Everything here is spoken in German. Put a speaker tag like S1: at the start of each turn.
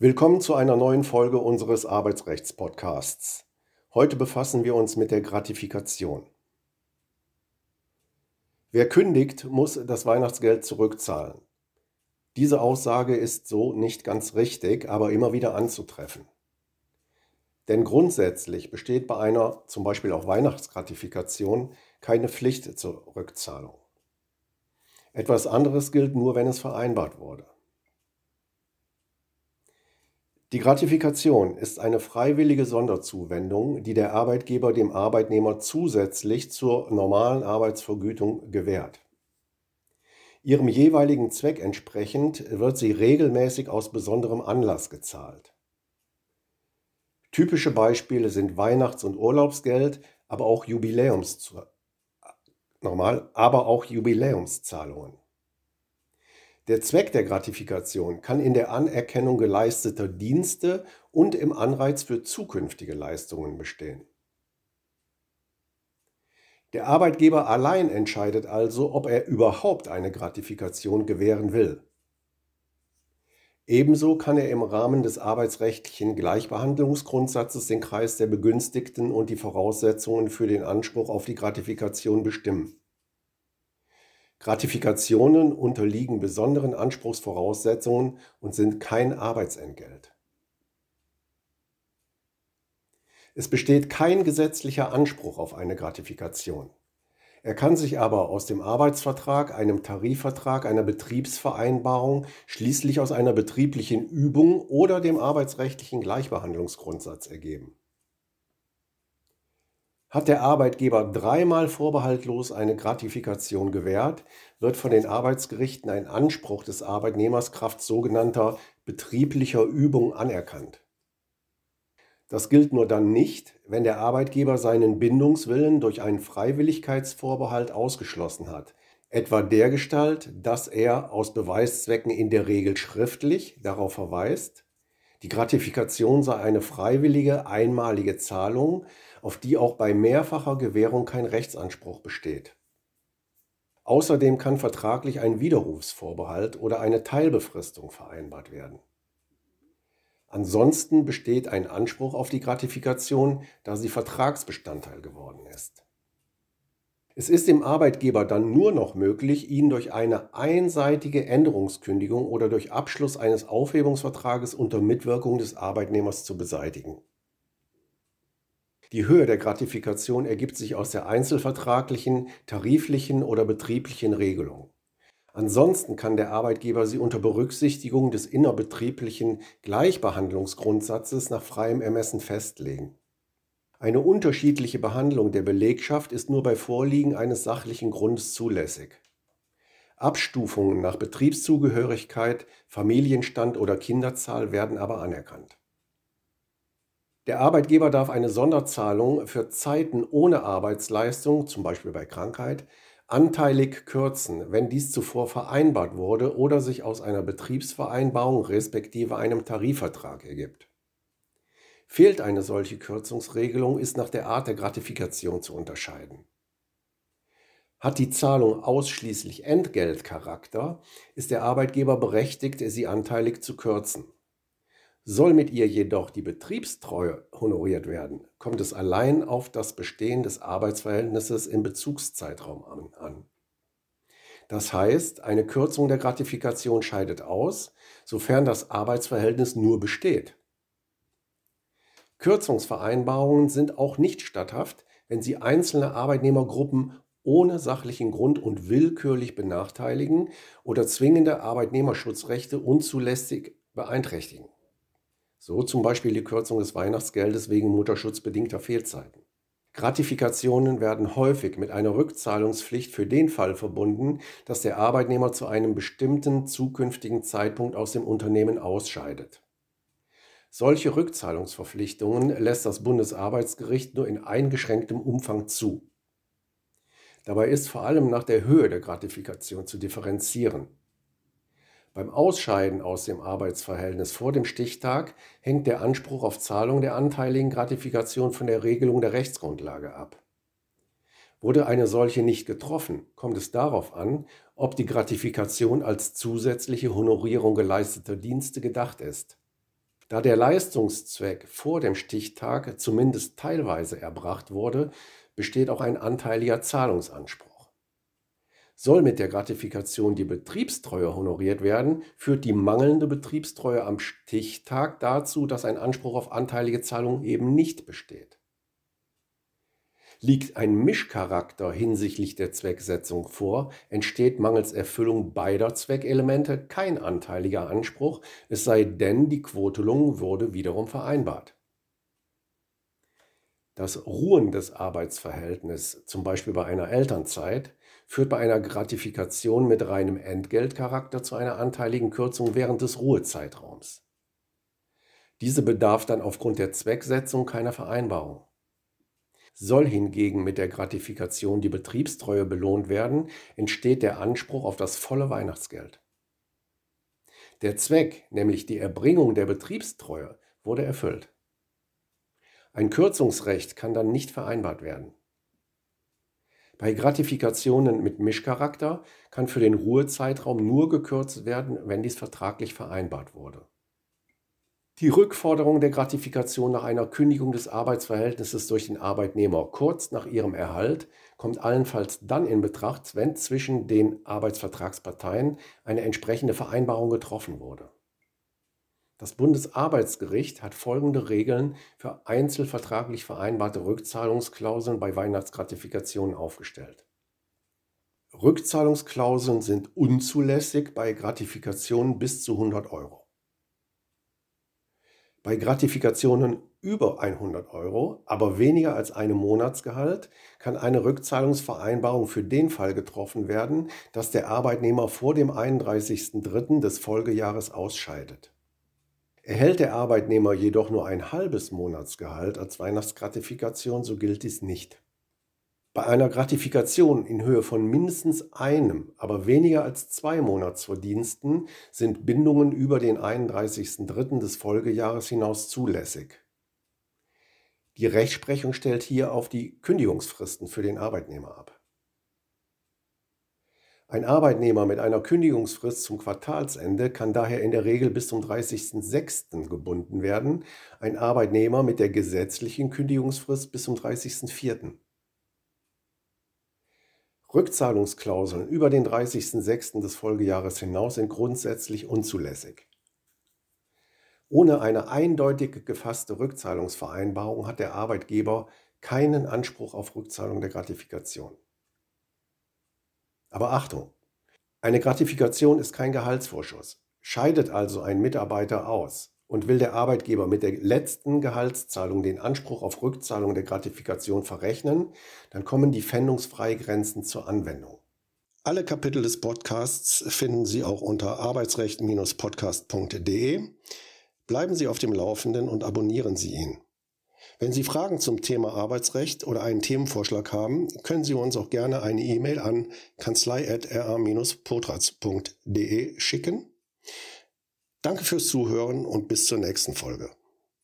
S1: Willkommen zu einer neuen Folge unseres Arbeitsrechts-Podcasts. Heute befassen wir uns mit der Gratifikation. Wer kündigt, muss das Weihnachtsgeld zurückzahlen. Diese Aussage ist so nicht ganz richtig, aber immer wieder anzutreffen. Denn grundsätzlich besteht bei einer zum Beispiel auch Weihnachtsgratifikation keine Pflicht zur Rückzahlung. Etwas anderes gilt nur, wenn es vereinbart wurde. Die Gratifikation ist eine freiwillige Sonderzuwendung, die der Arbeitgeber dem Arbeitnehmer zusätzlich zur normalen Arbeitsvergütung gewährt. Ihrem jeweiligen Zweck entsprechend wird sie regelmäßig aus besonderem Anlass gezahlt. Typische Beispiele sind Weihnachts- und Urlaubsgeld, aber auch Jubiläums normal, aber auch Jubiläumszahlungen. Der Zweck der Gratifikation kann in der Anerkennung geleisteter Dienste und im Anreiz für zukünftige Leistungen bestehen. Der Arbeitgeber allein entscheidet also, ob er überhaupt eine Gratifikation gewähren will. Ebenso kann er im Rahmen des arbeitsrechtlichen Gleichbehandlungsgrundsatzes den Kreis der Begünstigten und die Voraussetzungen für den Anspruch auf die Gratifikation bestimmen. Gratifikationen unterliegen besonderen Anspruchsvoraussetzungen und sind kein Arbeitsentgelt. Es besteht kein gesetzlicher Anspruch auf eine Gratifikation. Er kann sich aber aus dem Arbeitsvertrag, einem Tarifvertrag, einer Betriebsvereinbarung, schließlich aus einer betrieblichen Übung oder dem arbeitsrechtlichen Gleichbehandlungsgrundsatz ergeben. Hat der Arbeitgeber dreimal vorbehaltlos eine Gratifikation gewährt, wird von den Arbeitsgerichten ein Anspruch des Arbeitnehmers kraft sogenannter betrieblicher Übung anerkannt. Das gilt nur dann nicht, wenn der Arbeitgeber seinen Bindungswillen durch einen Freiwilligkeitsvorbehalt ausgeschlossen hat, etwa dergestalt, dass er aus Beweiszwecken in der Regel schriftlich darauf verweist, die Gratifikation sei eine freiwillige einmalige Zahlung, auf die auch bei mehrfacher Gewährung kein Rechtsanspruch besteht. Außerdem kann vertraglich ein Widerrufsvorbehalt oder eine Teilbefristung vereinbart werden. Ansonsten besteht ein Anspruch auf die Gratifikation, da sie Vertragsbestandteil geworden ist. Es ist dem Arbeitgeber dann nur noch möglich, ihn durch eine einseitige Änderungskündigung oder durch Abschluss eines Aufhebungsvertrages unter Mitwirkung des Arbeitnehmers zu beseitigen. Die Höhe der Gratifikation ergibt sich aus der einzelvertraglichen, tariflichen oder betrieblichen Regelung. Ansonsten kann der Arbeitgeber sie unter Berücksichtigung des innerbetrieblichen Gleichbehandlungsgrundsatzes nach freiem Ermessen festlegen. Eine unterschiedliche Behandlung der Belegschaft ist nur bei Vorliegen eines sachlichen Grundes zulässig. Abstufungen nach Betriebszugehörigkeit, Familienstand oder Kinderzahl werden aber anerkannt. Der Arbeitgeber darf eine Sonderzahlung für Zeiten ohne Arbeitsleistung, zum Beispiel bei Krankheit, anteilig kürzen, wenn dies zuvor vereinbart wurde oder sich aus einer Betriebsvereinbarung respektive einem Tarifvertrag ergibt. Fehlt eine solche Kürzungsregelung, ist nach der Art der Gratifikation zu unterscheiden. Hat die Zahlung ausschließlich Entgeltcharakter, ist der Arbeitgeber berechtigt, sie anteilig zu kürzen. Soll mit ihr jedoch die Betriebstreue honoriert werden, kommt es allein auf das Bestehen des Arbeitsverhältnisses im Bezugszeitraum an. Das heißt, eine Kürzung der Gratifikation scheidet aus, sofern das Arbeitsverhältnis nur besteht. Kürzungsvereinbarungen sind auch nicht statthaft, wenn sie einzelne Arbeitnehmergruppen ohne sachlichen Grund und willkürlich benachteiligen oder zwingende Arbeitnehmerschutzrechte unzulässig beeinträchtigen. So zum Beispiel die Kürzung des Weihnachtsgeldes wegen mutterschutzbedingter Fehlzeiten. Gratifikationen werden häufig mit einer Rückzahlungspflicht für den Fall verbunden, dass der Arbeitnehmer zu einem bestimmten zukünftigen Zeitpunkt aus dem Unternehmen ausscheidet. Solche Rückzahlungsverpflichtungen lässt das Bundesarbeitsgericht nur in eingeschränktem Umfang zu. Dabei ist vor allem nach der Höhe der Gratifikation zu differenzieren. Beim Ausscheiden aus dem Arbeitsverhältnis vor dem Stichtag hängt der Anspruch auf Zahlung der anteiligen Gratifikation von der Regelung der Rechtsgrundlage ab. Wurde eine solche nicht getroffen, kommt es darauf an, ob die Gratifikation als zusätzliche Honorierung geleisteter Dienste gedacht ist. Da der Leistungszweck vor dem Stichtag zumindest teilweise erbracht wurde, besteht auch ein anteiliger Zahlungsanspruch. Soll mit der Gratifikation die Betriebstreue honoriert werden, führt die mangelnde Betriebstreue am Stichtag dazu, dass ein Anspruch auf anteilige Zahlung eben nicht besteht. Liegt ein Mischcharakter hinsichtlich der Zwecksetzung vor, entsteht mangels Erfüllung beider Zweckelemente kein anteiliger Anspruch, es sei denn, die Quotelung wurde wiederum vereinbart. Das Ruhen des Arbeitsverhältnisses, zum Beispiel bei einer Elternzeit, führt bei einer Gratifikation mit reinem Entgeltcharakter zu einer anteiligen Kürzung während des Ruhezeitraums. Diese bedarf dann aufgrund der Zwecksetzung keiner Vereinbarung. Soll hingegen mit der Gratifikation die Betriebstreue belohnt werden, entsteht der Anspruch auf das volle Weihnachtsgeld. Der Zweck, nämlich die Erbringung der Betriebstreue, wurde erfüllt. Ein Kürzungsrecht kann dann nicht vereinbart werden. Bei Gratifikationen mit Mischcharakter kann für den Ruhezeitraum nur gekürzt werden, wenn dies vertraglich vereinbart wurde. Die Rückforderung der Gratifikation nach einer Kündigung des Arbeitsverhältnisses durch den Arbeitnehmer kurz nach ihrem Erhalt kommt allenfalls dann in Betracht, wenn zwischen den Arbeitsvertragsparteien eine entsprechende Vereinbarung getroffen wurde. Das Bundesarbeitsgericht hat folgende Regeln für einzelvertraglich vereinbarte Rückzahlungsklauseln bei Weihnachtsgratifikationen aufgestellt. Rückzahlungsklauseln sind unzulässig bei Gratifikationen bis zu 100 Euro. Bei Gratifikationen über 100 Euro, aber weniger als einem Monatsgehalt, kann eine Rückzahlungsvereinbarung für den Fall getroffen werden, dass der Arbeitnehmer vor dem 31.03. des Folgejahres ausscheidet. Erhält der Arbeitnehmer jedoch nur ein halbes Monatsgehalt als Weihnachtsgratifikation, so gilt dies nicht. Bei einer Gratifikation in Höhe von mindestens einem, aber weniger als zwei Monatsverdiensten sind Bindungen über den 31.03. des Folgejahres hinaus zulässig. Die Rechtsprechung stellt hier auf die Kündigungsfristen für den Arbeitnehmer ab. Ein Arbeitnehmer mit einer Kündigungsfrist zum Quartalsende kann daher in der Regel bis zum 30.06. gebunden werden, ein Arbeitnehmer mit der gesetzlichen Kündigungsfrist bis zum 30.04. Rückzahlungsklauseln über den 30.06. des Folgejahres hinaus sind grundsätzlich unzulässig. Ohne eine eindeutig gefasste Rückzahlungsvereinbarung hat der Arbeitgeber keinen Anspruch auf Rückzahlung der Gratifikation. Aber Achtung, eine Gratifikation ist kein Gehaltsvorschuss. Scheidet also ein Mitarbeiter aus, und will der Arbeitgeber mit der letzten Gehaltszahlung den Anspruch auf Rückzahlung der Gratifikation verrechnen, dann kommen die Pfändungsfreigrenzen zur Anwendung. Alle Kapitel des Podcasts finden Sie auch unter arbeitsrecht-podcast.de. Bleiben Sie auf dem Laufenden und abonnieren Sie ihn. Wenn Sie Fragen zum Thema Arbeitsrecht oder einen Themenvorschlag haben, können Sie uns auch gerne eine E-Mail an kanzlei.ra-potratz.de schicken. Danke fürs Zuhören und bis zur nächsten Folge.